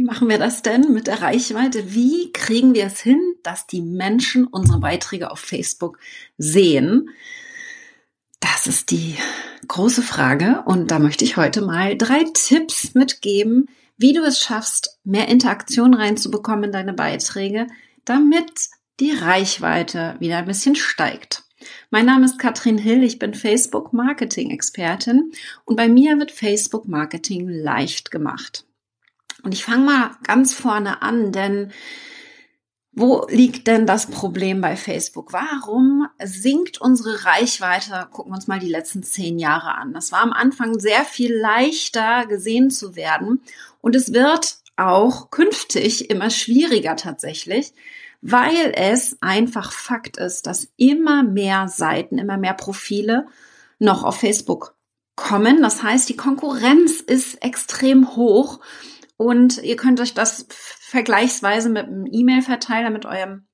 Wie machen wir das denn mit der Reichweite? Wie kriegen wir es hin, dass die Menschen unsere Beiträge auf Facebook sehen? Das ist die große Frage und da möchte ich heute mal drei Tipps mitgeben, wie du es schaffst, mehr Interaktion reinzubekommen in deine Beiträge, damit die Reichweite wieder ein bisschen steigt. Mein Name ist Katrin Hill, ich bin Facebook Marketing Expertin und bei mir wird Facebook Marketing leicht gemacht. Und ich fange mal ganz vorne an, denn wo liegt denn das Problem bei Facebook? Warum sinkt unsere Reichweite? Gucken wir uns mal die letzten zehn Jahre an. Das war am Anfang sehr viel leichter gesehen zu werden und es wird auch künftig immer schwieriger tatsächlich, weil es einfach Fakt ist, dass immer mehr Seiten, immer mehr Profile noch auf Facebook kommen. Das heißt, die Konkurrenz ist extrem hoch und ihr könnt euch das vergleichsweise mit einem E-Mail-Verteiler, mit eurem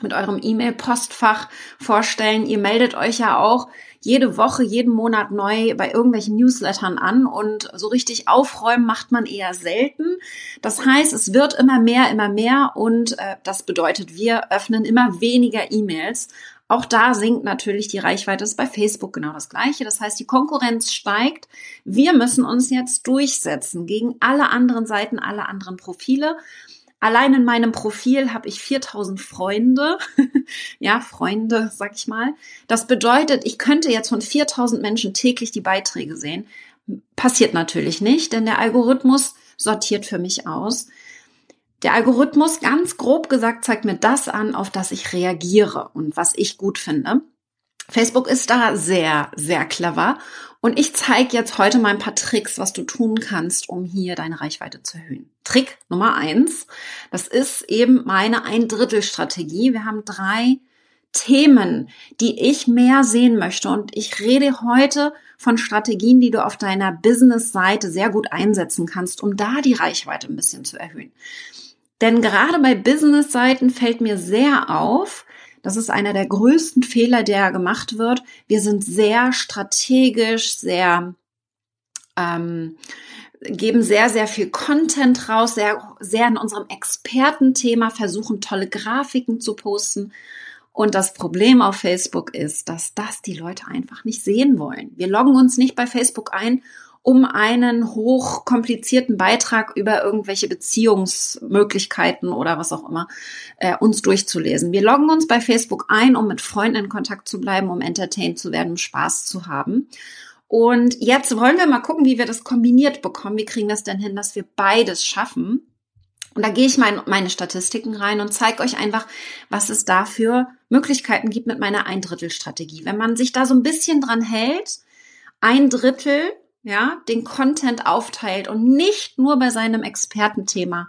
mit eurem E-Mail-Postfach vorstellen. Ihr meldet euch ja auch jede Woche, jeden Monat neu bei irgendwelchen Newslettern an und so richtig aufräumen macht man eher selten. Das heißt, es wird immer mehr, immer mehr und äh, das bedeutet, wir öffnen immer weniger E-Mails auch da sinkt natürlich die Reichweite. Das ist bei Facebook genau das Gleiche. Das heißt, die Konkurrenz steigt. Wir müssen uns jetzt durchsetzen gegen alle anderen Seiten, alle anderen Profile. Allein in meinem Profil habe ich 4000 Freunde. ja, Freunde, sag ich mal. Das bedeutet, ich könnte jetzt von 4000 Menschen täglich die Beiträge sehen. Passiert natürlich nicht, denn der Algorithmus sortiert für mich aus. Der Algorithmus, ganz grob gesagt, zeigt mir das an, auf das ich reagiere und was ich gut finde. Facebook ist da sehr, sehr clever. Und ich zeige jetzt heute mal ein paar Tricks, was du tun kannst, um hier deine Reichweite zu erhöhen. Trick Nummer eins, das ist eben meine Ein-Drittel-Strategie. Wir haben drei Themen, die ich mehr sehen möchte. Und ich rede heute von Strategien, die du auf deiner Business-Seite sehr gut einsetzen kannst, um da die Reichweite ein bisschen zu erhöhen. Denn gerade bei Business-Seiten fällt mir sehr auf, das ist einer der größten Fehler, der gemacht wird. Wir sind sehr strategisch, sehr ähm, geben sehr, sehr viel Content raus, sehr, sehr in unserem Expertenthema, versuchen tolle Grafiken zu posten. Und das Problem auf Facebook ist, dass das die Leute einfach nicht sehen wollen. Wir loggen uns nicht bei Facebook ein, um einen hochkomplizierten Beitrag über irgendwelche Beziehungsmöglichkeiten oder was auch immer äh, uns durchzulesen. Wir loggen uns bei Facebook ein, um mit Freunden in Kontakt zu bleiben, um entertained zu werden, um Spaß zu haben. Und jetzt wollen wir mal gucken, wie wir das kombiniert bekommen. Wie kriegen wir es denn hin, dass wir beides schaffen? Und da gehe ich mal in meine Statistiken rein und zeige euch einfach, was es da für Möglichkeiten gibt mit meiner Ein-Drittel-Strategie. Wenn man sich da so ein bisschen dran hält, ein Drittel ja, den Content aufteilt und nicht nur bei seinem Expertenthema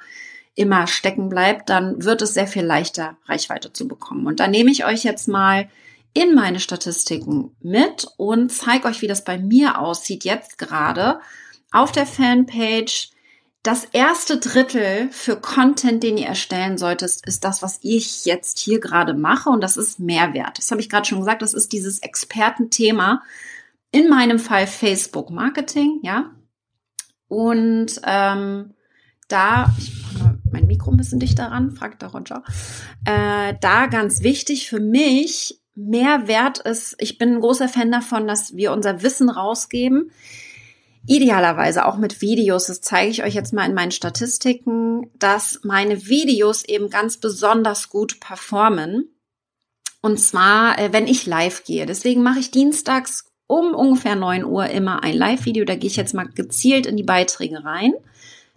immer stecken bleibt, dann wird es sehr viel leichter, Reichweite zu bekommen. Und da nehme ich euch jetzt mal in meine Statistiken mit und zeige euch, wie das bei mir aussieht jetzt gerade auf der Fanpage. Das erste Drittel für Content, den ihr erstellen solltet, ist das, was ich jetzt hier gerade mache und das ist Mehrwert. Das habe ich gerade schon gesagt, das ist dieses Expertenthema, in meinem Fall Facebook Marketing, ja. Und ähm, da, ich mache mein Mikro ein bisschen dichter ran, fragt der Roger. Äh, da ganz wichtig für mich, mehr wert ist, ich bin ein großer Fan davon, dass wir unser Wissen rausgeben. Idealerweise auch mit Videos, das zeige ich euch jetzt mal in meinen Statistiken, dass meine Videos eben ganz besonders gut performen. Und zwar, äh, wenn ich live gehe. Deswegen mache ich dienstags um ungefähr 9 Uhr immer ein Live-Video. Da gehe ich jetzt mal gezielt in die Beiträge rein,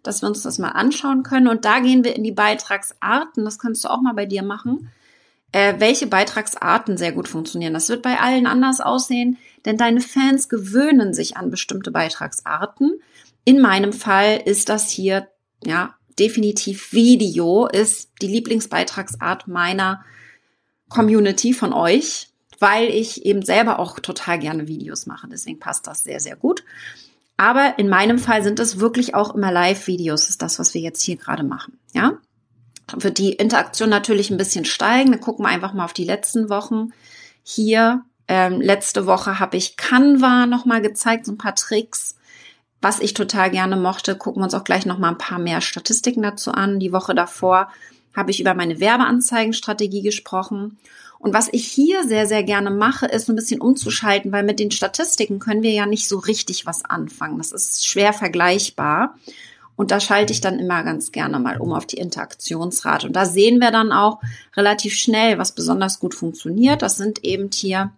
dass wir uns das mal anschauen können. Und da gehen wir in die Beitragsarten. Das kannst du auch mal bei dir machen. Äh, welche Beitragsarten sehr gut funktionieren. Das wird bei allen anders aussehen, denn deine Fans gewöhnen sich an bestimmte Beitragsarten. In meinem Fall ist das hier, ja, definitiv Video ist die Lieblingsbeitragsart meiner Community von euch weil ich eben selber auch total gerne Videos mache. Deswegen passt das sehr, sehr gut. Aber in meinem Fall sind es wirklich auch immer Live-Videos, ist das, was wir jetzt hier gerade machen. Ja, wird die Interaktion natürlich ein bisschen steigen. Dann gucken wir einfach mal auf die letzten Wochen. Hier, ähm, letzte Woche habe ich Canva nochmal gezeigt, so ein paar Tricks. was ich total gerne mochte, gucken wir uns auch gleich noch mal ein paar mehr Statistiken dazu an. Die Woche davor habe ich über meine Werbeanzeigenstrategie gesprochen. Und was ich hier sehr, sehr gerne mache, ist ein bisschen umzuschalten, weil mit den Statistiken können wir ja nicht so richtig was anfangen. Das ist schwer vergleichbar. Und da schalte ich dann immer ganz gerne mal um auf die Interaktionsrate. Und da sehen wir dann auch relativ schnell, was besonders gut funktioniert. Das sind eben hier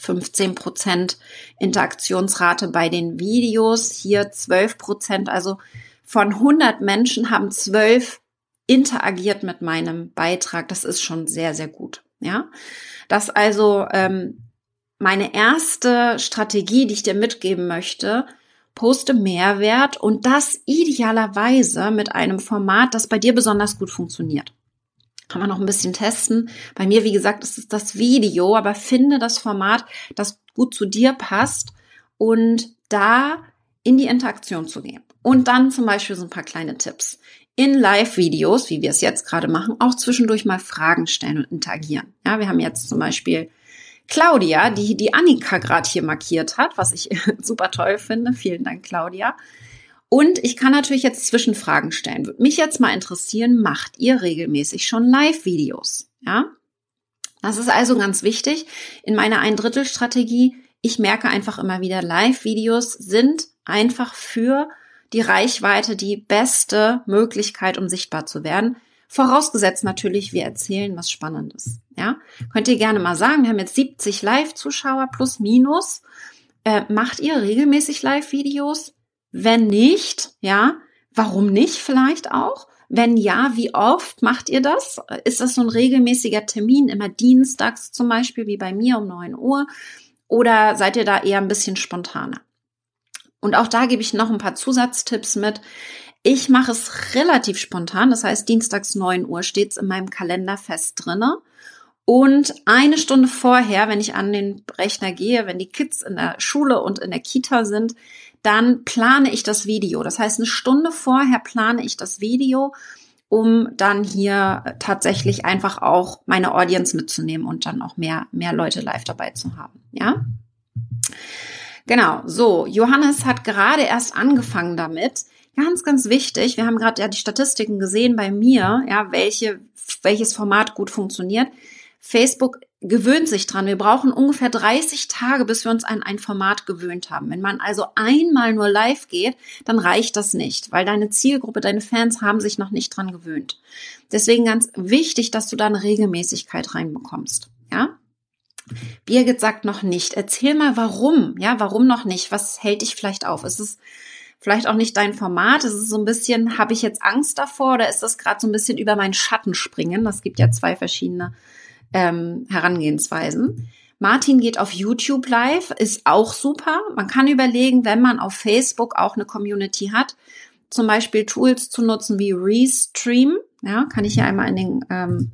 15 Prozent Interaktionsrate bei den Videos, hier 12 Prozent. Also von 100 Menschen haben 12 interagiert mit meinem Beitrag. Das ist schon sehr, sehr gut. Ja, das also ähm, meine erste Strategie, die ich dir mitgeben möchte, poste Mehrwert und das idealerweise mit einem Format, das bei dir besonders gut funktioniert. Kann man noch ein bisschen testen. Bei mir, wie gesagt, ist es das Video, aber finde das Format, das gut zu dir passt und da in die Interaktion zu gehen. Und dann zum Beispiel so ein paar kleine Tipps. In Live-Videos, wie wir es jetzt gerade machen, auch zwischendurch mal Fragen stellen und interagieren. Ja, wir haben jetzt zum Beispiel Claudia, die die Annika gerade hier markiert hat, was ich super toll finde. Vielen Dank, Claudia. Und ich kann natürlich jetzt Zwischenfragen stellen. Würde mich jetzt mal interessieren, macht ihr regelmäßig schon Live-Videos? Ja? Das ist also ganz wichtig. In meiner Ein-Drittel-Strategie, ich merke einfach immer wieder, Live-Videos sind einfach für die Reichweite die beste Möglichkeit, um sichtbar zu werden. Vorausgesetzt natürlich, wir erzählen was Spannendes. Ja, könnt ihr gerne mal sagen. Wir haben jetzt 70 Live-Zuschauer plus minus. Äh, macht ihr regelmäßig Live-Videos? Wenn nicht, ja, warum nicht vielleicht auch? Wenn ja, wie oft macht ihr das? Ist das so ein regelmäßiger Termin, immer dienstags zum Beispiel, wie bei mir um 9 Uhr? Oder seid ihr da eher ein bisschen spontaner? Und auch da gebe ich noch ein paar Zusatztipps mit. Ich mache es relativ spontan, das heißt dienstags 9 Uhr steht es in meinem Kalender fest drinne. Und eine Stunde vorher, wenn ich an den Rechner gehe, wenn die Kids in der Schule und in der Kita sind, dann plane ich das Video. Das heißt, eine Stunde vorher plane ich das Video, um dann hier tatsächlich einfach auch meine Audience mitzunehmen und dann auch mehr, mehr Leute live dabei zu haben. Ja? Genau. So. Johannes hat gerade erst angefangen damit, Ganz, ganz wichtig. Wir haben gerade ja die Statistiken gesehen bei mir, ja, welche, welches Format gut funktioniert. Facebook gewöhnt sich dran. Wir brauchen ungefähr 30 Tage, bis wir uns an ein Format gewöhnt haben. Wenn man also einmal nur live geht, dann reicht das nicht, weil deine Zielgruppe, deine Fans haben sich noch nicht dran gewöhnt. Deswegen ganz wichtig, dass du da eine Regelmäßigkeit reinbekommst. Ja? Birgit sagt noch nicht. Erzähl mal, warum? Ja, warum noch nicht? Was hält dich vielleicht auf? Ist es vielleicht auch nicht dein Format. Es ist so ein bisschen, habe ich jetzt Angst davor oder ist das gerade so ein bisschen über meinen Schatten springen? Das gibt ja zwei verschiedene ähm, Herangehensweisen. Martin geht auf YouTube live, ist auch super. Man kann überlegen, wenn man auf Facebook auch eine Community hat, zum Beispiel Tools zu nutzen wie Restream. Ja, kann ich hier einmal in den ähm,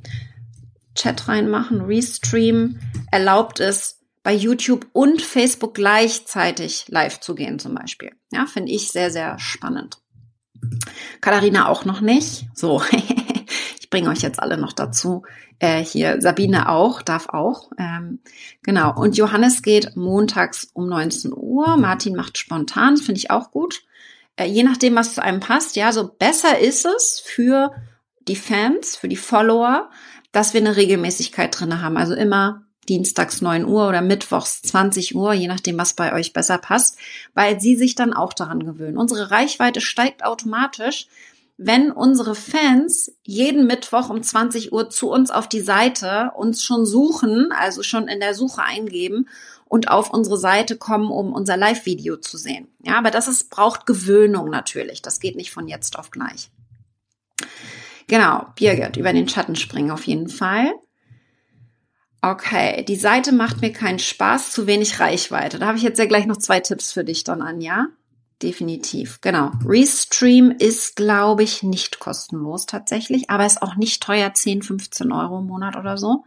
Chat reinmachen. Restream erlaubt es, bei YouTube und Facebook gleichzeitig live zu gehen zum Beispiel. Ja, finde ich sehr, sehr spannend. Katharina auch noch nicht. So, ich bringe euch jetzt alle noch dazu. Äh, hier Sabine auch, darf auch. Ähm, genau. Und Johannes geht montags um 19 Uhr. Martin macht spontan, finde ich auch gut. Äh, je nachdem, was zu einem passt. Ja, so besser ist es für die Fans, für die Follower, dass wir eine Regelmäßigkeit drinne haben. Also immer dienstags 9 Uhr oder mittwochs 20 Uhr, je nachdem, was bei euch besser passt, weil sie sich dann auch daran gewöhnen. Unsere Reichweite steigt automatisch, wenn unsere Fans jeden Mittwoch um 20 Uhr zu uns auf die Seite uns schon suchen, also schon in der Suche eingeben und auf unsere Seite kommen, um unser Live-Video zu sehen. Ja, aber das ist, braucht Gewöhnung natürlich. Das geht nicht von jetzt auf gleich. Genau, Birgit, über den Schatten springen auf jeden Fall. Okay, die Seite macht mir keinen Spaß, zu wenig Reichweite. Da habe ich jetzt ja gleich noch zwei Tipps für dich dann an, ja? Definitiv, genau. Restream ist, glaube ich, nicht kostenlos tatsächlich, aber ist auch nicht teuer, 10, 15 Euro im Monat oder so.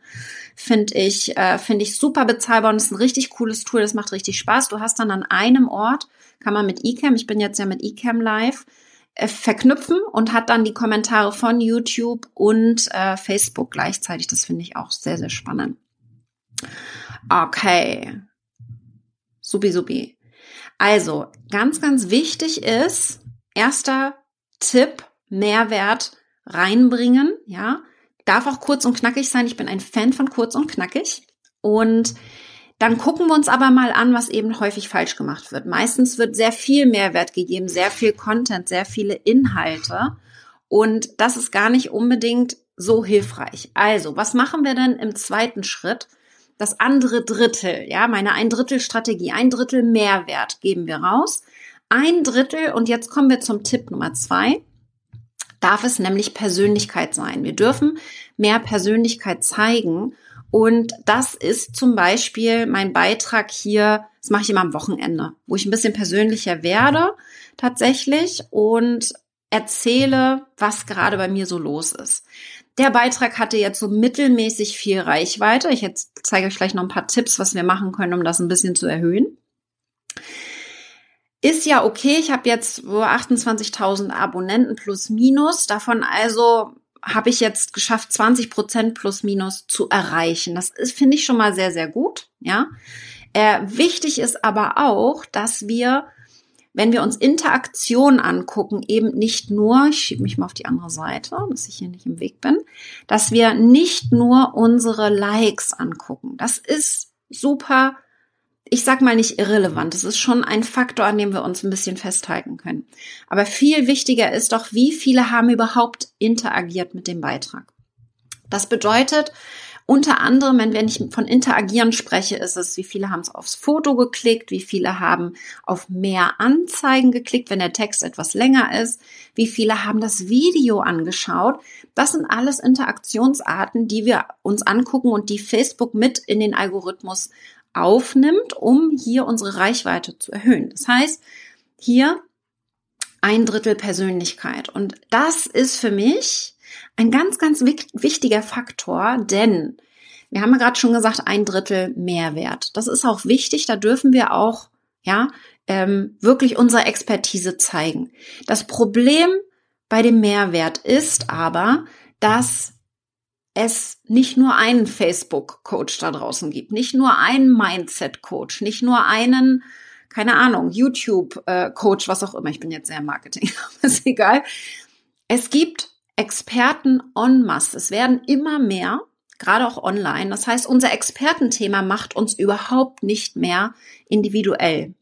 Finde ich, äh, finde ich super bezahlbar und ist ein richtig cooles Tool, das macht richtig Spaß. Du hast dann an einem Ort, kann man mit eCam, ich bin jetzt ja mit eCam live, verknüpfen und hat dann die Kommentare von YouTube und äh, Facebook gleichzeitig. Das finde ich auch sehr, sehr spannend. Okay. Supi, supi. Also, ganz, ganz wichtig ist, erster Tipp, Mehrwert reinbringen, ja. Darf auch kurz und knackig sein. Ich bin ein Fan von kurz und knackig. Und dann gucken wir uns aber mal an, was eben häufig falsch gemacht wird. Meistens wird sehr viel Mehrwert gegeben, sehr viel Content, sehr viele Inhalte. Und das ist gar nicht unbedingt so hilfreich. Also, was machen wir denn im zweiten Schritt? Das andere Drittel, ja, meine ein Drittel Strategie, ein Drittel Mehrwert geben wir raus. Ein Drittel, und jetzt kommen wir zum Tipp Nummer zwei, darf es nämlich Persönlichkeit sein. Wir dürfen mehr Persönlichkeit zeigen und das ist zum Beispiel mein Beitrag hier, das mache ich immer am Wochenende, wo ich ein bisschen persönlicher werde tatsächlich und erzähle, was gerade bei mir so los ist. Der Beitrag hatte jetzt so mittelmäßig viel Reichweite. Ich jetzt zeige euch gleich noch ein paar Tipps, was wir machen können, um das ein bisschen zu erhöhen. Ist ja okay, ich habe jetzt 28.000 Abonnenten plus minus, davon also habe ich jetzt geschafft, 20 Prozent plus minus zu erreichen. Das finde ich schon mal sehr, sehr gut. Ja. Äh, wichtig ist aber auch, dass wir, wenn wir uns Interaktion angucken, eben nicht nur, ich schiebe mich mal auf die andere Seite, dass ich hier nicht im Weg bin, dass wir nicht nur unsere Likes angucken. Das ist super ich sag mal nicht irrelevant. Es ist schon ein Faktor, an dem wir uns ein bisschen festhalten können. Aber viel wichtiger ist doch, wie viele haben überhaupt interagiert mit dem Beitrag. Das bedeutet, unter anderem, wenn ich von interagieren spreche, ist es, wie viele haben es aufs Foto geklickt, wie viele haben auf mehr Anzeigen geklickt, wenn der Text etwas länger ist, wie viele haben das Video angeschaut. Das sind alles Interaktionsarten, die wir uns angucken und die Facebook mit in den Algorithmus aufnimmt, um hier unsere Reichweite zu erhöhen. Das heißt, hier ein Drittel Persönlichkeit. Und das ist für mich ein ganz, ganz wichtiger Faktor, denn wir haben ja gerade schon gesagt, ein Drittel Mehrwert. Das ist auch wichtig, da dürfen wir auch, ja, ähm, wirklich unsere Expertise zeigen. Das Problem bei dem Mehrwert ist aber, dass es nicht nur einen Facebook-Coach da draußen gibt, nicht nur einen Mindset-Coach, nicht nur einen, keine Ahnung, YouTube-Coach, was auch immer. Ich bin jetzt sehr Marketing, ist egal. Es gibt Experten en masse. Es werden immer mehr, gerade auch online. Das heißt, unser Expertenthema macht uns überhaupt nicht mehr individuell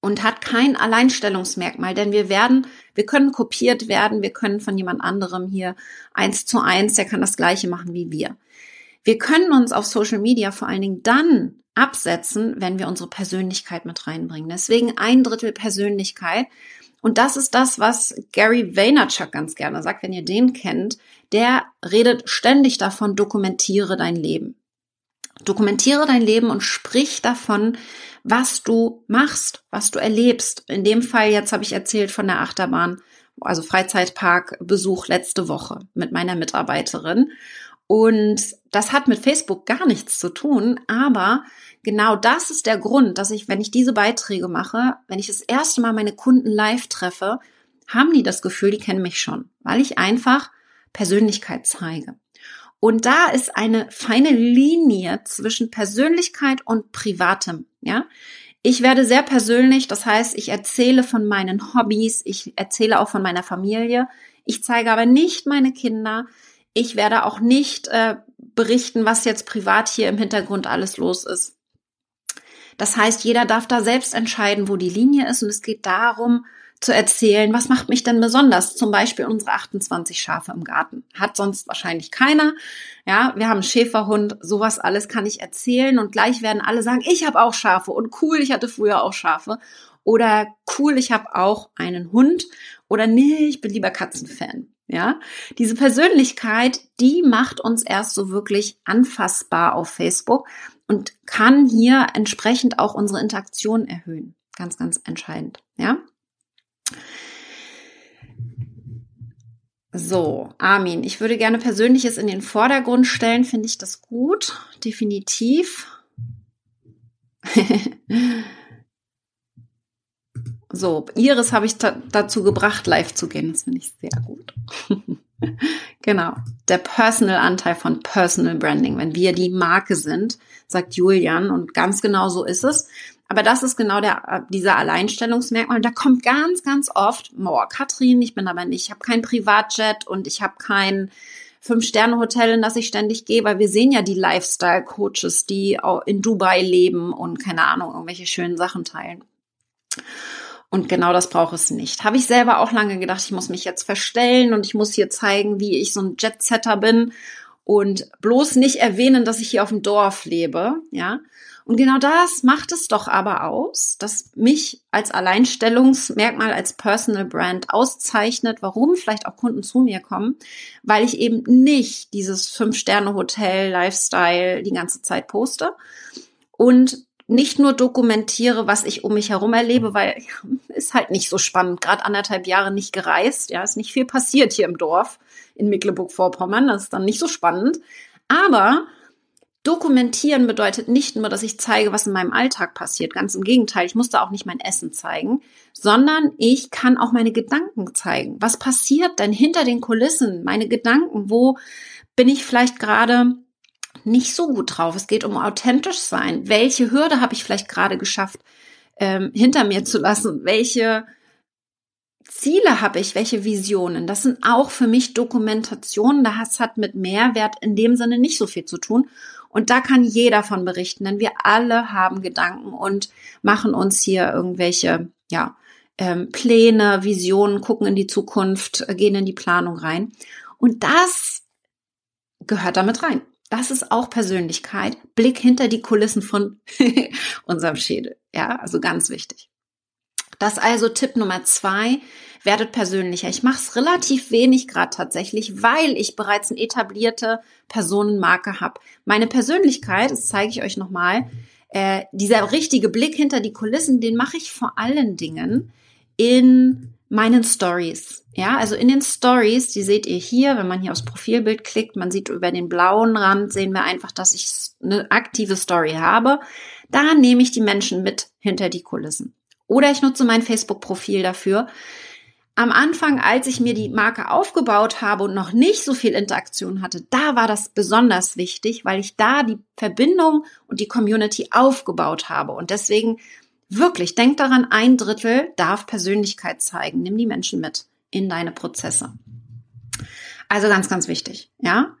und hat kein Alleinstellungsmerkmal, denn wir werden, wir können kopiert werden, wir können von jemand anderem hier eins zu eins, der kann das Gleiche machen wie wir. Wir können uns auf Social Media vor allen Dingen dann absetzen, wenn wir unsere Persönlichkeit mit reinbringen. Deswegen ein Drittel Persönlichkeit. Und das ist das, was Gary Vaynerchuk ganz gerne sagt, wenn ihr den kennt. Der redet ständig davon, dokumentiere dein Leben. Dokumentiere dein Leben und sprich davon, was du machst, was du erlebst. In dem Fall jetzt habe ich erzählt von der Achterbahn, also Freizeitparkbesuch letzte Woche mit meiner Mitarbeiterin. Und das hat mit Facebook gar nichts zu tun, aber genau das ist der Grund, dass ich, wenn ich diese Beiträge mache, wenn ich das erste Mal meine Kunden live treffe, haben die das Gefühl, die kennen mich schon, weil ich einfach Persönlichkeit zeige. Und da ist eine feine Linie zwischen Persönlichkeit und Privatem, ja. Ich werde sehr persönlich, das heißt, ich erzähle von meinen Hobbys, ich erzähle auch von meiner Familie. Ich zeige aber nicht meine Kinder. Ich werde auch nicht äh, berichten, was jetzt privat hier im Hintergrund alles los ist. Das heißt, jeder darf da selbst entscheiden, wo die Linie ist. Und es geht darum, zu erzählen, was macht mich denn besonders? Zum Beispiel unsere 28 Schafe im Garten. Hat sonst wahrscheinlich keiner. Ja, wir haben Schäferhund, sowas alles kann ich erzählen und gleich werden alle sagen, ich habe auch Schafe und cool, ich hatte früher auch Schafe. Oder cool, ich habe auch einen Hund. Oder nee, ich bin lieber Katzenfan. Ja, diese Persönlichkeit, die macht uns erst so wirklich anfassbar auf Facebook und kann hier entsprechend auch unsere Interaktion erhöhen. Ganz, ganz entscheidend. Ja. So, Armin, ich würde gerne Persönliches in den Vordergrund stellen. Finde ich das gut? Definitiv. so, Iris habe ich dazu gebracht, live zu gehen. Das finde ich sehr gut. genau. Der Personal-Anteil von Personal Branding. Wenn wir die Marke sind, sagt Julian, und ganz genau so ist es. Aber das ist genau der, dieser Alleinstellungsmerkmal. Und da kommt ganz, ganz oft, boah, Katrin, ich bin aber nicht, ich habe kein Privatjet und ich habe kein Fünf-Sterne-Hotel, in das ich ständig gehe, weil wir sehen ja die Lifestyle-Coaches, die in Dubai leben und keine Ahnung, irgendwelche schönen Sachen teilen. Und genau das braucht es nicht. Habe ich selber auch lange gedacht, ich muss mich jetzt verstellen und ich muss hier zeigen, wie ich so ein Jetsetter bin und bloß nicht erwähnen, dass ich hier auf dem Dorf lebe, ja. Und genau das macht es doch aber aus, dass mich als Alleinstellungsmerkmal, als Personal Brand auszeichnet, warum vielleicht auch Kunden zu mir kommen, weil ich eben nicht dieses Fünf-Sterne-Hotel, Lifestyle die ganze Zeit poste und nicht nur dokumentiere, was ich um mich herum erlebe, weil ja, ist halt nicht so spannend. Gerade anderthalb Jahre nicht gereist, ja, ist nicht viel passiert hier im Dorf in Mecklenburg-Vorpommern. Das ist dann nicht so spannend. Aber Dokumentieren bedeutet nicht nur, dass ich zeige, was in meinem Alltag passiert. Ganz im Gegenteil, ich muss da auch nicht mein Essen zeigen, sondern ich kann auch meine Gedanken zeigen. Was passiert denn hinter den Kulissen? Meine Gedanken, wo bin ich vielleicht gerade nicht so gut drauf? Es geht um authentisch sein. Welche Hürde habe ich vielleicht gerade geschafft, ähm, hinter mir zu lassen? Welche Ziele habe ich, welche Visionen? Das sind auch für mich Dokumentationen. Das hat mit Mehrwert in dem Sinne nicht so viel zu tun. Und da kann jeder von berichten, denn wir alle haben Gedanken und machen uns hier irgendwelche, ja, ähm, Pläne, Visionen, gucken in die Zukunft, äh, gehen in die Planung rein. Und das gehört damit rein. Das ist auch Persönlichkeit. Blick hinter die Kulissen von unserem Schädel. Ja, also ganz wichtig. Das also Tipp Nummer zwei. Werdet persönlicher. Ich mache es relativ wenig gerade tatsächlich, weil ich bereits eine etablierte Personenmarke habe. Meine Persönlichkeit, das zeige ich euch nochmal, äh, dieser richtige Blick hinter die Kulissen, den mache ich vor allen Dingen in meinen Stories. Ja, also in den Stories, die seht ihr hier, wenn man hier aufs Profilbild klickt, man sieht über den blauen Rand, sehen wir einfach, dass ich eine aktive Story habe. Da nehme ich die Menschen mit hinter die Kulissen. Oder ich nutze mein Facebook-Profil dafür. Am Anfang, als ich mir die Marke aufgebaut habe und noch nicht so viel Interaktion hatte, da war das besonders wichtig, weil ich da die Verbindung und die Community aufgebaut habe. Und deswegen wirklich, denk daran, ein Drittel darf Persönlichkeit zeigen. Nimm die Menschen mit in deine Prozesse. Also ganz, ganz wichtig, ja.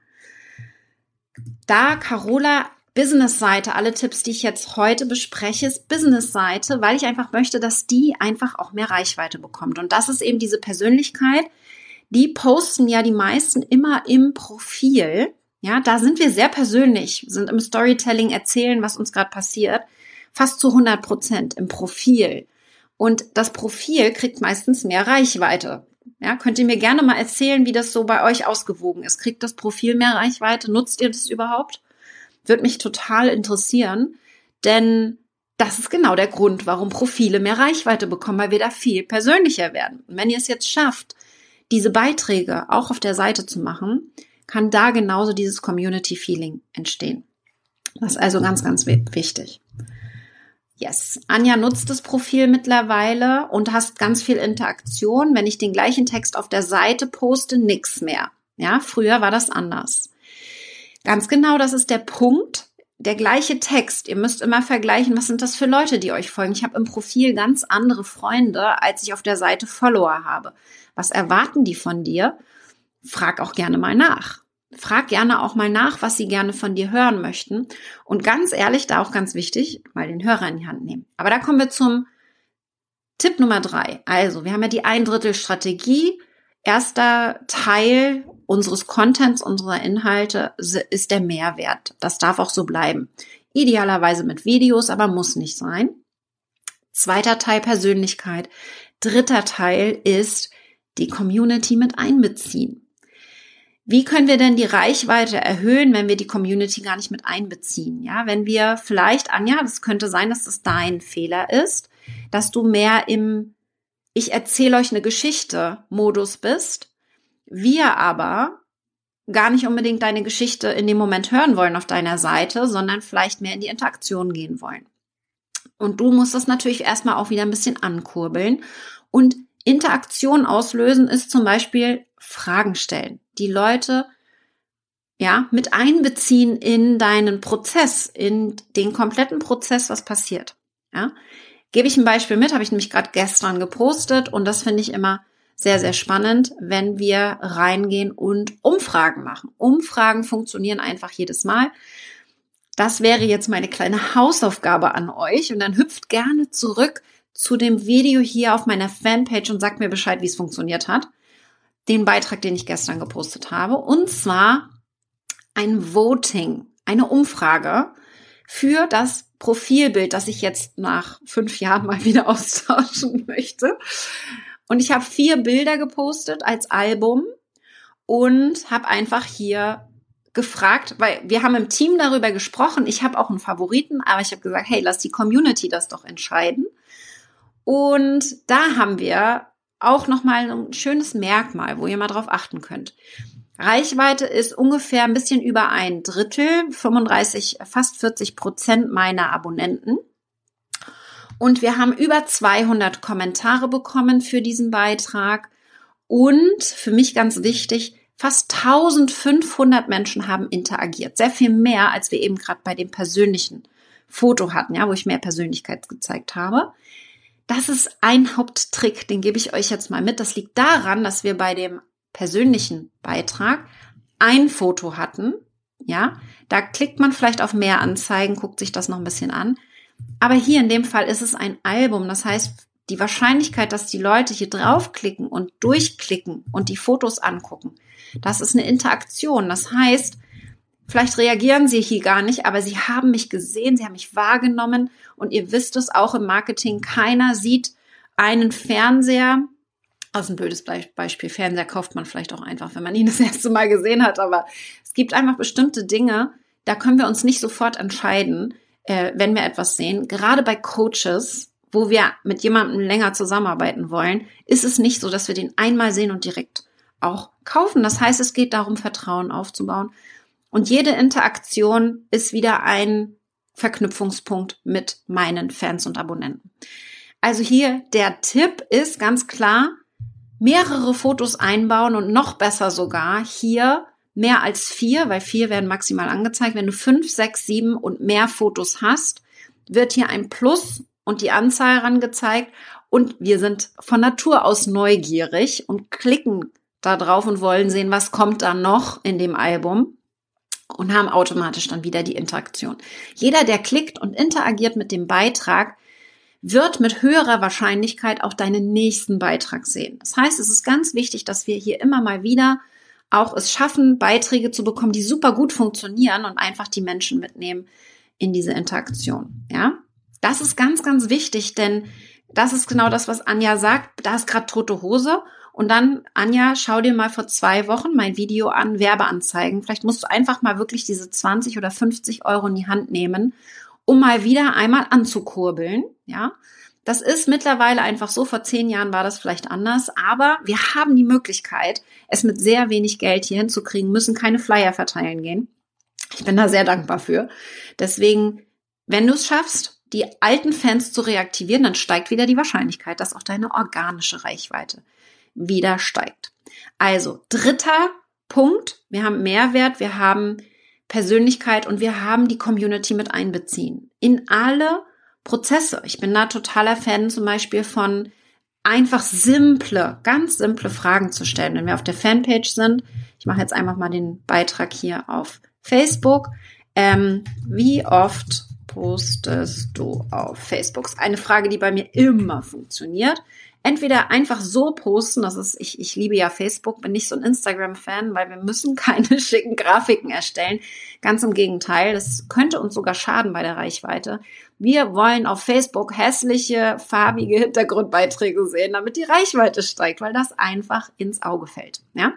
Da Carola Business-Seite, alle Tipps, die ich jetzt heute bespreche, ist Business-Seite, weil ich einfach möchte, dass die einfach auch mehr Reichweite bekommt. Und das ist eben diese Persönlichkeit. Die posten ja die meisten immer im Profil. Ja, da sind wir sehr persönlich, sind im Storytelling, erzählen, was uns gerade passiert, fast zu 100 Prozent im Profil. Und das Profil kriegt meistens mehr Reichweite. Ja, könnt ihr mir gerne mal erzählen, wie das so bei euch ausgewogen ist? Kriegt das Profil mehr Reichweite? Nutzt ihr das überhaupt? Würde mich total interessieren, denn das ist genau der Grund, warum Profile mehr Reichweite bekommen, weil wir da viel persönlicher werden. Und wenn ihr es jetzt schafft, diese Beiträge auch auf der Seite zu machen, kann da genauso dieses Community Feeling entstehen. Das ist also ganz, ganz wichtig. Yes. Anja nutzt das Profil mittlerweile und hast ganz viel Interaktion. Wenn ich den gleichen Text auf der Seite poste, nix mehr. Ja, früher war das anders. Ganz genau, das ist der Punkt. Der gleiche Text. Ihr müsst immer vergleichen, was sind das für Leute, die euch folgen. Ich habe im Profil ganz andere Freunde, als ich auf der Seite Follower habe. Was erwarten die von dir? Frag auch gerne mal nach. Frag gerne auch mal nach, was sie gerne von dir hören möchten. Und ganz ehrlich, da auch ganz wichtig, mal den Hörer in die Hand nehmen. Aber da kommen wir zum Tipp Nummer drei. Also, wir haben ja die Ein-Drittel-Strategie. Erster Teil unseres Contents, unserer Inhalte ist der Mehrwert. Das darf auch so bleiben. Idealerweise mit Videos, aber muss nicht sein. Zweiter Teil Persönlichkeit. Dritter Teil ist die Community mit einbeziehen. Wie können wir denn die Reichweite erhöhen, wenn wir die Community gar nicht mit einbeziehen? Ja, wenn wir vielleicht, Anja, das könnte sein, dass das dein Fehler ist, dass du mehr im Ich erzähle euch eine Geschichte Modus bist wir aber gar nicht unbedingt deine Geschichte in dem Moment hören wollen auf deiner Seite, sondern vielleicht mehr in die Interaktion gehen wollen. Und du musst das natürlich erstmal auch wieder ein bisschen ankurbeln. Und Interaktion auslösen ist zum Beispiel Fragen stellen. Die Leute ja, mit einbeziehen in deinen Prozess, in den kompletten Prozess, was passiert. Ja? Gebe ich ein Beispiel mit, habe ich nämlich gerade gestern gepostet und das finde ich immer sehr, sehr spannend, wenn wir reingehen und Umfragen machen. Umfragen funktionieren einfach jedes Mal. Das wäre jetzt meine kleine Hausaufgabe an euch und dann hüpft gerne zurück zu dem Video hier auf meiner Fanpage und sagt mir Bescheid, wie es funktioniert hat. Den Beitrag, den ich gestern gepostet habe. Und zwar ein Voting, eine Umfrage für das Profilbild, das ich jetzt nach fünf Jahren mal wieder austauschen möchte. Und ich habe vier Bilder gepostet als Album und habe einfach hier gefragt, weil wir haben im Team darüber gesprochen. Ich habe auch einen Favoriten, aber ich habe gesagt, hey, lass die Community das doch entscheiden. Und da haben wir auch noch mal ein schönes Merkmal, wo ihr mal drauf achten könnt. Reichweite ist ungefähr ein bisschen über ein Drittel, 35, fast 40 Prozent meiner Abonnenten. Und wir haben über 200 Kommentare bekommen für diesen Beitrag. Und für mich ganz wichtig, fast 1500 Menschen haben interagiert. Sehr viel mehr, als wir eben gerade bei dem persönlichen Foto hatten, ja, wo ich mehr Persönlichkeit gezeigt habe. Das ist ein Haupttrick, den gebe ich euch jetzt mal mit. Das liegt daran, dass wir bei dem persönlichen Beitrag ein Foto hatten. Ja, da klickt man vielleicht auf mehr Anzeigen, guckt sich das noch ein bisschen an. Aber hier in dem Fall ist es ein Album. Das heißt, die Wahrscheinlichkeit, dass die Leute hier draufklicken und durchklicken und die Fotos angucken, das ist eine Interaktion. Das heißt, vielleicht reagieren sie hier gar nicht, aber sie haben mich gesehen, sie haben mich wahrgenommen und ihr wisst es auch im Marketing, keiner sieht einen Fernseher. Also ein blödes Beispiel, Fernseher kauft man vielleicht auch einfach, wenn man ihn das erste Mal gesehen hat, aber es gibt einfach bestimmte Dinge, da können wir uns nicht sofort entscheiden äh, wenn wir etwas sehen. Gerade bei Coaches, wo wir mit jemandem länger zusammenarbeiten wollen, ist es nicht so, dass wir den einmal sehen und direkt auch kaufen. Das heißt, es geht darum, Vertrauen aufzubauen. Und jede Interaktion ist wieder ein Verknüpfungspunkt mit meinen Fans und Abonnenten. Also hier der Tipp ist ganz klar, mehrere Fotos einbauen und noch besser sogar hier mehr als vier, weil vier werden maximal angezeigt. Wenn du fünf, sechs, sieben und mehr Fotos hast, wird hier ein Plus und die Anzahl rangezeigt. Und wir sind von Natur aus neugierig und klicken da drauf und wollen sehen, was kommt da noch in dem Album und haben automatisch dann wieder die Interaktion. Jeder, der klickt und interagiert mit dem Beitrag, wird mit höherer Wahrscheinlichkeit auch deinen nächsten Beitrag sehen. Das heißt, es ist ganz wichtig, dass wir hier immer mal wieder auch es schaffen, Beiträge zu bekommen, die super gut funktionieren und einfach die Menschen mitnehmen in diese Interaktion. Ja, das ist ganz, ganz wichtig, denn das ist genau das, was Anja sagt. Da ist gerade tote Hose. Und dann, Anja, schau dir mal vor zwei Wochen mein Video an, Werbeanzeigen. Vielleicht musst du einfach mal wirklich diese 20 oder 50 Euro in die Hand nehmen, um mal wieder einmal anzukurbeln. Ja, das ist mittlerweile einfach so. Vor zehn Jahren war das vielleicht anders, aber wir haben die Möglichkeit, es mit sehr wenig Geld hier hinzukriegen, müssen keine Flyer verteilen gehen. Ich bin da sehr dankbar für. Deswegen, wenn du es schaffst, die alten Fans zu reaktivieren, dann steigt wieder die Wahrscheinlichkeit, dass auch deine organische Reichweite wieder steigt. Also, dritter Punkt. Wir haben Mehrwert, wir haben Persönlichkeit und wir haben die Community mit einbeziehen. In alle Prozesse. Ich bin da totaler Fan zum Beispiel von einfach simple, ganz simple Fragen zu stellen. Wenn wir auf der Fanpage sind, ich mache jetzt einfach mal den Beitrag hier auf Facebook. Ähm, wie oft postest du auf Facebook? Ist eine Frage, die bei mir immer funktioniert entweder einfach so posten, das ist, ich, ich liebe ja Facebook, bin nicht so ein Instagram-Fan, weil wir müssen keine schicken Grafiken erstellen. Ganz im Gegenteil, das könnte uns sogar schaden bei der Reichweite. Wir wollen auf Facebook hässliche, farbige Hintergrundbeiträge sehen, damit die Reichweite steigt, weil das einfach ins Auge fällt, ja?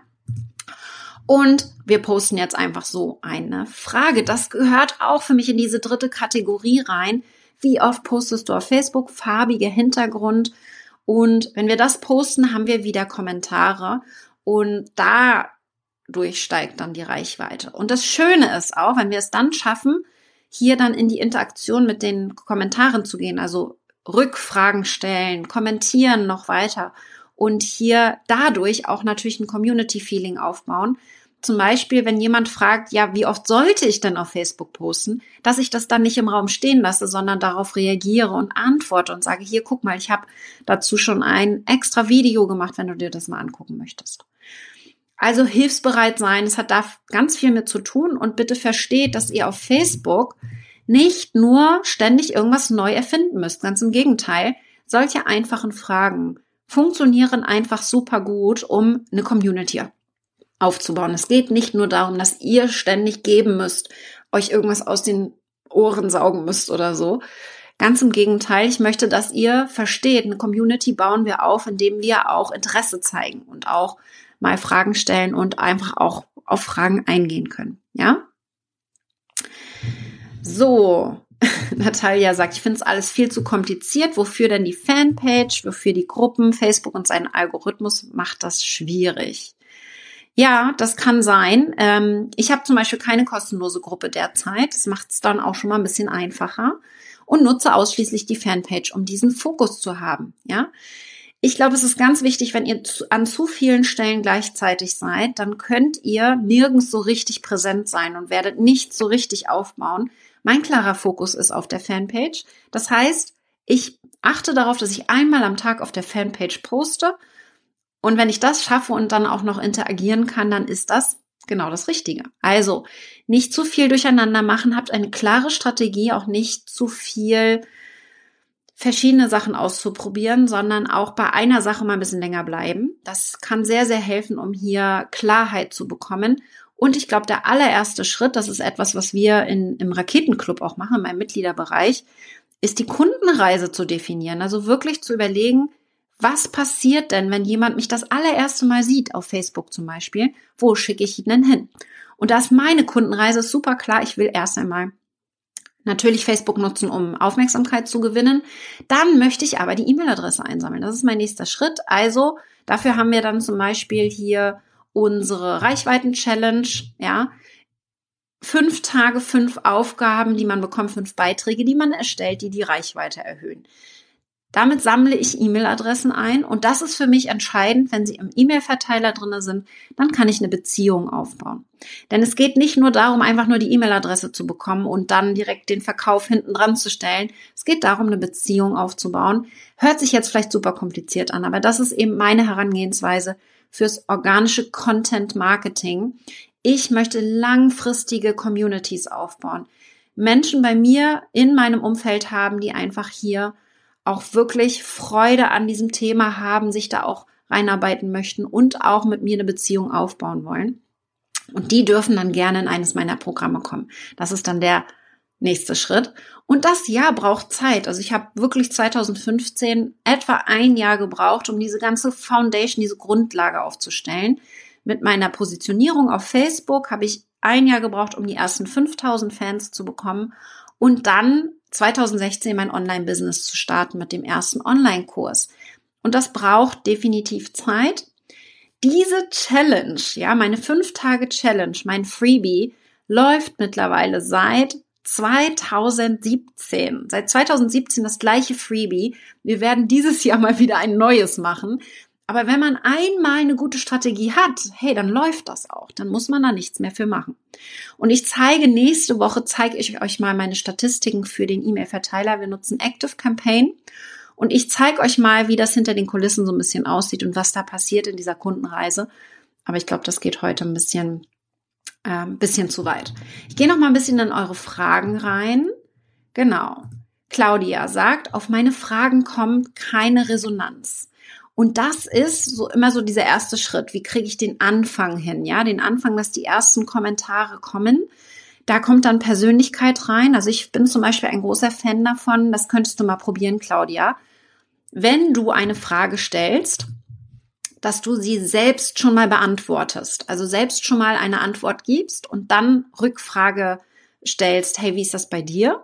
Und wir posten jetzt einfach so eine Frage. Das gehört auch für mich in diese dritte Kategorie rein. Wie oft postest du auf Facebook? Farbige Hintergrund und wenn wir das posten, haben wir wieder Kommentare und dadurch steigt dann die Reichweite. Und das Schöne ist auch, wenn wir es dann schaffen, hier dann in die Interaktion mit den Kommentaren zu gehen, also Rückfragen stellen, kommentieren noch weiter und hier dadurch auch natürlich ein Community-Feeling aufbauen, zum Beispiel, wenn jemand fragt, ja, wie oft sollte ich denn auf Facebook posten, dass ich das dann nicht im Raum stehen lasse, sondern darauf reagiere und antworte und sage, hier, guck mal, ich habe dazu schon ein extra Video gemacht, wenn du dir das mal angucken möchtest. Also hilfsbereit sein, es hat da ganz viel mit zu tun und bitte versteht, dass ihr auf Facebook nicht nur ständig irgendwas neu erfinden müsst. Ganz im Gegenteil, solche einfachen Fragen funktionieren einfach super gut, um eine Community aufzubauen. Es geht nicht nur darum, dass ihr ständig geben müsst, euch irgendwas aus den Ohren saugen müsst oder so. Ganz im Gegenteil, ich möchte, dass ihr versteht, eine Community bauen wir auf, indem wir auch Interesse zeigen und auch mal Fragen stellen und einfach auch auf Fragen eingehen können. Ja? So, Natalia sagt, ich finde es alles viel zu kompliziert. Wofür denn die Fanpage? Wofür die Gruppen? Facebook und sein Algorithmus macht das schwierig. Ja, das kann sein. Ähm, ich habe zum Beispiel keine kostenlose Gruppe derzeit. Das macht es dann auch schon mal ein bisschen einfacher und nutze ausschließlich die Fanpage, um diesen Fokus zu haben. Ja, ich glaube, es ist ganz wichtig, wenn ihr an zu vielen Stellen gleichzeitig seid, dann könnt ihr nirgends so richtig präsent sein und werdet nicht so richtig aufbauen. Mein klarer Fokus ist auf der Fanpage. Das heißt, ich achte darauf, dass ich einmal am Tag auf der Fanpage poste und wenn ich das schaffe und dann auch noch interagieren kann, dann ist das genau das Richtige. Also nicht zu viel durcheinander machen, habt eine klare Strategie, auch nicht zu viel verschiedene Sachen auszuprobieren, sondern auch bei einer Sache mal ein bisschen länger bleiben. Das kann sehr, sehr helfen, um hier Klarheit zu bekommen. Und ich glaube, der allererste Schritt, das ist etwas, was wir in, im Raketenclub auch machen, in meinem Mitgliederbereich, ist die Kundenreise zu definieren. Also wirklich zu überlegen, was passiert denn, wenn jemand mich das allererste Mal sieht, auf Facebook zum Beispiel? Wo schicke ich ihn denn hin? Und da ist meine Kundenreise super klar. Ich will erst einmal natürlich Facebook nutzen, um Aufmerksamkeit zu gewinnen. Dann möchte ich aber die E-Mail-Adresse einsammeln. Das ist mein nächster Schritt. Also dafür haben wir dann zum Beispiel hier unsere Reichweiten-Challenge, ja. Fünf Tage, fünf Aufgaben, die man bekommt, fünf Beiträge, die man erstellt, die die Reichweite erhöhen. Damit sammle ich E-Mail-Adressen ein und das ist für mich entscheidend, wenn sie im E-Mail-Verteiler drinne sind, dann kann ich eine Beziehung aufbauen. Denn es geht nicht nur darum, einfach nur die E-Mail-Adresse zu bekommen und dann direkt den Verkauf hinten dran zu stellen. Es geht darum, eine Beziehung aufzubauen. Hört sich jetzt vielleicht super kompliziert an, aber das ist eben meine Herangehensweise fürs organische Content Marketing. Ich möchte langfristige Communities aufbauen. Menschen bei mir in meinem Umfeld haben, die einfach hier auch wirklich Freude an diesem Thema haben, sich da auch reinarbeiten möchten und auch mit mir eine Beziehung aufbauen wollen. Und die dürfen dann gerne in eines meiner Programme kommen. Das ist dann der nächste Schritt. Und das Jahr braucht Zeit. Also ich habe wirklich 2015 etwa ein Jahr gebraucht, um diese ganze Foundation, diese Grundlage aufzustellen. Mit meiner Positionierung auf Facebook habe ich ein Jahr gebraucht, um die ersten 5000 Fans zu bekommen. Und dann 2016 mein Online-Business zu starten mit dem ersten Online-Kurs. Und das braucht definitiv Zeit. Diese Challenge, ja, meine fünf Tage Challenge, mein Freebie, läuft mittlerweile seit 2017. Seit 2017 das gleiche Freebie. Wir werden dieses Jahr mal wieder ein neues machen. Aber wenn man einmal eine gute Strategie hat, hey, dann läuft das auch. Dann muss man da nichts mehr für machen. Und ich zeige nächste Woche, zeige ich euch mal meine Statistiken für den E-Mail-Verteiler. Wir nutzen Active Campaign. Und ich zeige euch mal, wie das hinter den Kulissen so ein bisschen aussieht und was da passiert in dieser Kundenreise. Aber ich glaube, das geht heute ein bisschen, äh, ein bisschen zu weit. Ich gehe noch mal ein bisschen in eure Fragen rein. Genau. Claudia sagt, auf meine Fragen kommt keine Resonanz. Und das ist so immer so dieser erste Schritt. Wie kriege ich den Anfang hin? Ja, den Anfang, dass die ersten Kommentare kommen. Da kommt dann Persönlichkeit rein. Also ich bin zum Beispiel ein großer Fan davon. Das könntest du mal probieren, Claudia. Wenn du eine Frage stellst, dass du sie selbst schon mal beantwortest. Also selbst schon mal eine Antwort gibst und dann Rückfrage stellst. Hey, wie ist das bei dir?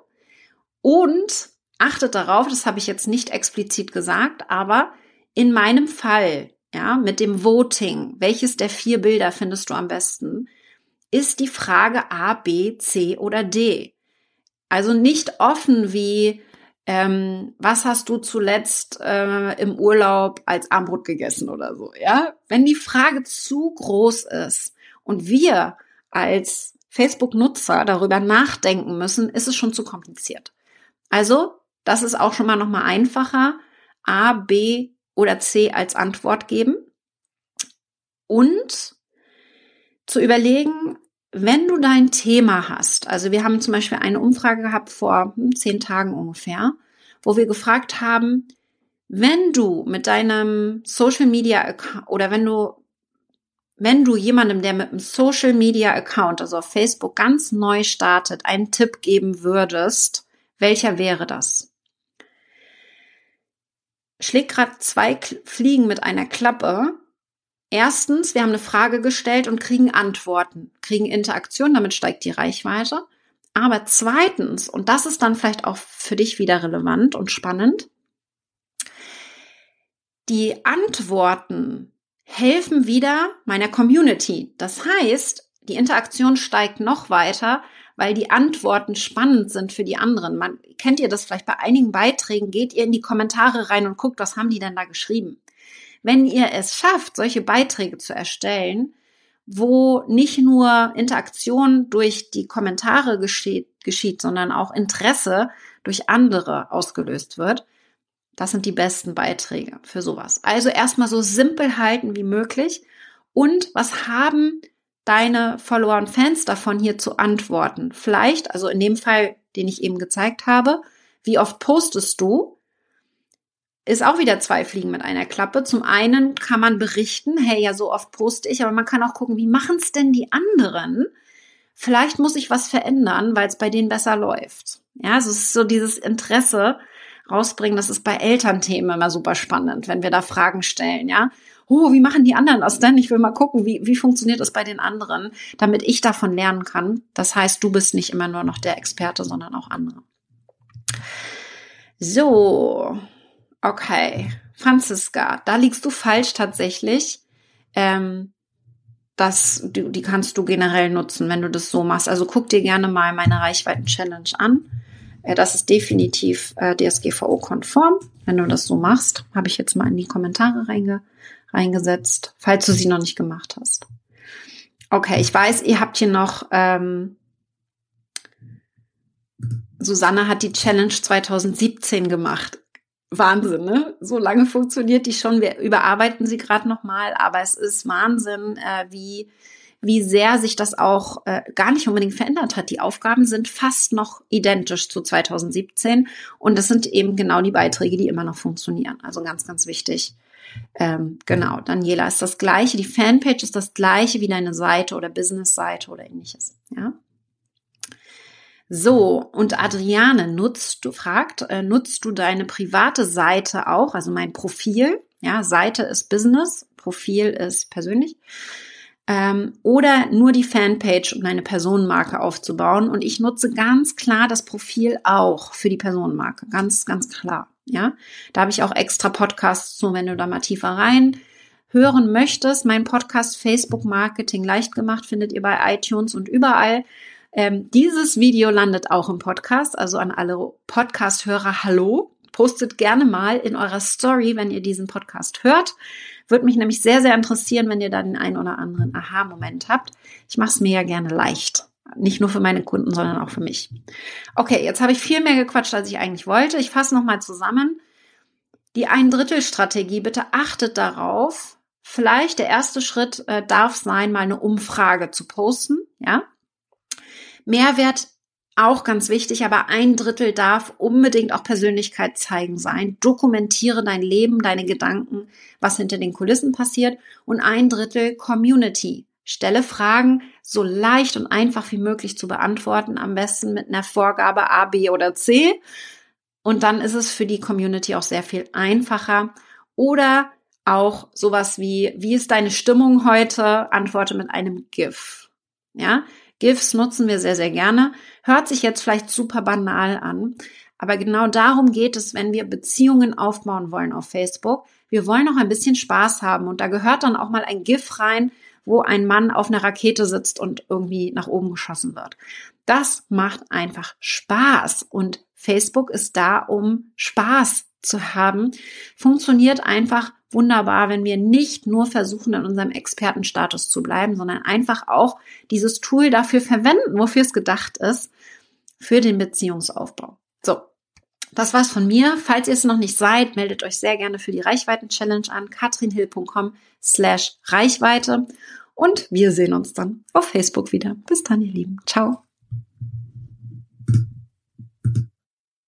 Und achtet darauf, das habe ich jetzt nicht explizit gesagt, aber in meinem Fall, ja, mit dem Voting, welches der vier Bilder findest du am besten, ist die Frage A, B, C oder D. Also nicht offen wie, ähm, was hast du zuletzt äh, im Urlaub als Armbrot gegessen oder so, ja? Wenn die Frage zu groß ist und wir als Facebook-Nutzer darüber nachdenken müssen, ist es schon zu kompliziert. Also, das ist auch schon mal nochmal einfacher. A, B oder C als Antwort geben. Und zu überlegen, wenn du dein Thema hast, also wir haben zum Beispiel eine Umfrage gehabt vor hm, zehn Tagen ungefähr, wo wir gefragt haben, wenn du mit deinem Social Media Account oder wenn du wenn du jemandem, der mit einem Social Media Account, also auf Facebook ganz neu startet, einen Tipp geben würdest, welcher wäre das? Schlägt gerade zwei Fliegen mit einer Klappe. Erstens, wir haben eine Frage gestellt und kriegen Antworten, kriegen Interaktion, damit steigt die Reichweite. Aber zweitens, und das ist dann vielleicht auch für dich wieder relevant und spannend, die Antworten helfen wieder meiner Community. Das heißt, die Interaktion steigt noch weiter, weil die Antworten spannend sind für die anderen. Man kennt ihr das vielleicht bei einigen Beiträgen, geht ihr in die Kommentare rein und guckt, was haben die denn da geschrieben. Wenn ihr es schafft, solche Beiträge zu erstellen, wo nicht nur Interaktion durch die Kommentare geschieht, geschieht, sondern auch Interesse durch andere ausgelöst wird, das sind die besten Beiträge für sowas. Also erstmal so simpel halten wie möglich. Und was haben deine Follower und Fans davon hier zu antworten? Vielleicht, also in dem Fall, den ich eben gezeigt habe, wie oft postest du? Ist auch wieder zwei Fliegen mit einer Klappe. Zum einen kann man berichten, hey, ja, so oft poste ich, aber man kann auch gucken, wie machen es denn die anderen? Vielleicht muss ich was verändern, weil es bei denen besser läuft. Ja, also es ist so dieses Interesse, rausbringen. Das ist bei Elternthemen immer super spannend, wenn wir da Fragen stellen, ja. Oh, wie machen die anderen das denn? Ich will mal gucken, wie, wie funktioniert das bei den anderen, damit ich davon lernen kann. Das heißt, du bist nicht immer nur noch der Experte, sondern auch andere. So, okay. Franziska, da liegst du falsch tatsächlich. Ähm, das, die, die kannst du generell nutzen, wenn du das so machst. Also guck dir gerne mal meine Reichweiten-Challenge an. Äh, das ist definitiv äh, DSGVO-konform. Wenn du das so machst, habe ich jetzt mal in die Kommentare reinge reingesetzt, falls du sie noch nicht gemacht hast. Okay, ich weiß, ihr habt hier noch, ähm, Susanne hat die Challenge 2017 gemacht. Wahnsinn, ne? So lange funktioniert die schon. Wir überarbeiten sie gerade nochmal, aber es ist Wahnsinn, äh, wie wie sehr sich das auch äh, gar nicht unbedingt verändert hat. Die Aufgaben sind fast noch identisch zu 2017 und das sind eben genau die Beiträge, die immer noch funktionieren. Also ganz, ganz wichtig. Ähm, genau, Daniela ist das gleiche. Die Fanpage ist das gleiche wie deine Seite oder Business-Seite oder ähnliches. Ja. So, und Adriane, nutzt du, fragt, äh, nutzt du deine private Seite auch, also mein Profil? Ja, Seite ist Business, Profil ist persönlich ähm, oder nur die Fanpage, um eine Personenmarke aufzubauen. Und ich nutze ganz klar das Profil auch für die Personenmarke. Ganz, ganz klar. Ja, da habe ich auch extra Podcasts zu, wenn du da mal tiefer rein hören möchtest. Mein Podcast Facebook Marketing leicht gemacht findet ihr bei iTunes und überall. Ähm, dieses Video landet auch im Podcast, also an alle Podcast-Hörer, hallo. Postet gerne mal in eurer Story, wenn ihr diesen Podcast hört. Würde mich nämlich sehr, sehr interessieren, wenn ihr da den einen oder anderen Aha-Moment habt. Ich mache es mir ja gerne leicht. Nicht nur für meine Kunden, sondern auch für mich. Okay, jetzt habe ich viel mehr gequatscht, als ich eigentlich wollte. Ich fasse nochmal zusammen. Die Ein-Drittel-Strategie, bitte achtet darauf. Vielleicht der erste Schritt äh, darf sein, mal eine Umfrage zu posten. Ja, Mehrwert auch ganz wichtig, aber ein Drittel darf unbedingt auch Persönlichkeit zeigen sein. Dokumentiere dein Leben, deine Gedanken, was hinter den Kulissen passiert. Und ein Drittel Community. Stelle Fragen so leicht und einfach wie möglich zu beantworten, am besten mit einer Vorgabe A, B oder C. Und dann ist es für die Community auch sehr viel einfacher. Oder auch sowas wie, wie ist deine Stimmung heute? Antworte mit einem GIF. Ja, GIFs nutzen wir sehr, sehr gerne. Hört sich jetzt vielleicht super banal an, aber genau darum geht es, wenn wir Beziehungen aufbauen wollen auf Facebook. Wir wollen noch ein bisschen Spaß haben und da gehört dann auch mal ein GIF rein, wo ein Mann auf einer Rakete sitzt und irgendwie nach oben geschossen wird. Das macht einfach Spaß und Facebook ist da, um Spaß zu haben. Funktioniert einfach wunderbar, wenn wir nicht nur versuchen, in unserem Expertenstatus zu bleiben, sondern einfach auch dieses Tool dafür verwenden, wofür es gedacht ist, für den Beziehungsaufbau. So. Das war's von mir. Falls ihr es noch nicht seid, meldet euch sehr gerne für die Reichweiten-Challenge an katrinhill.com slash Reichweite und wir sehen uns dann auf Facebook wieder. Bis dann, ihr Lieben. Ciao.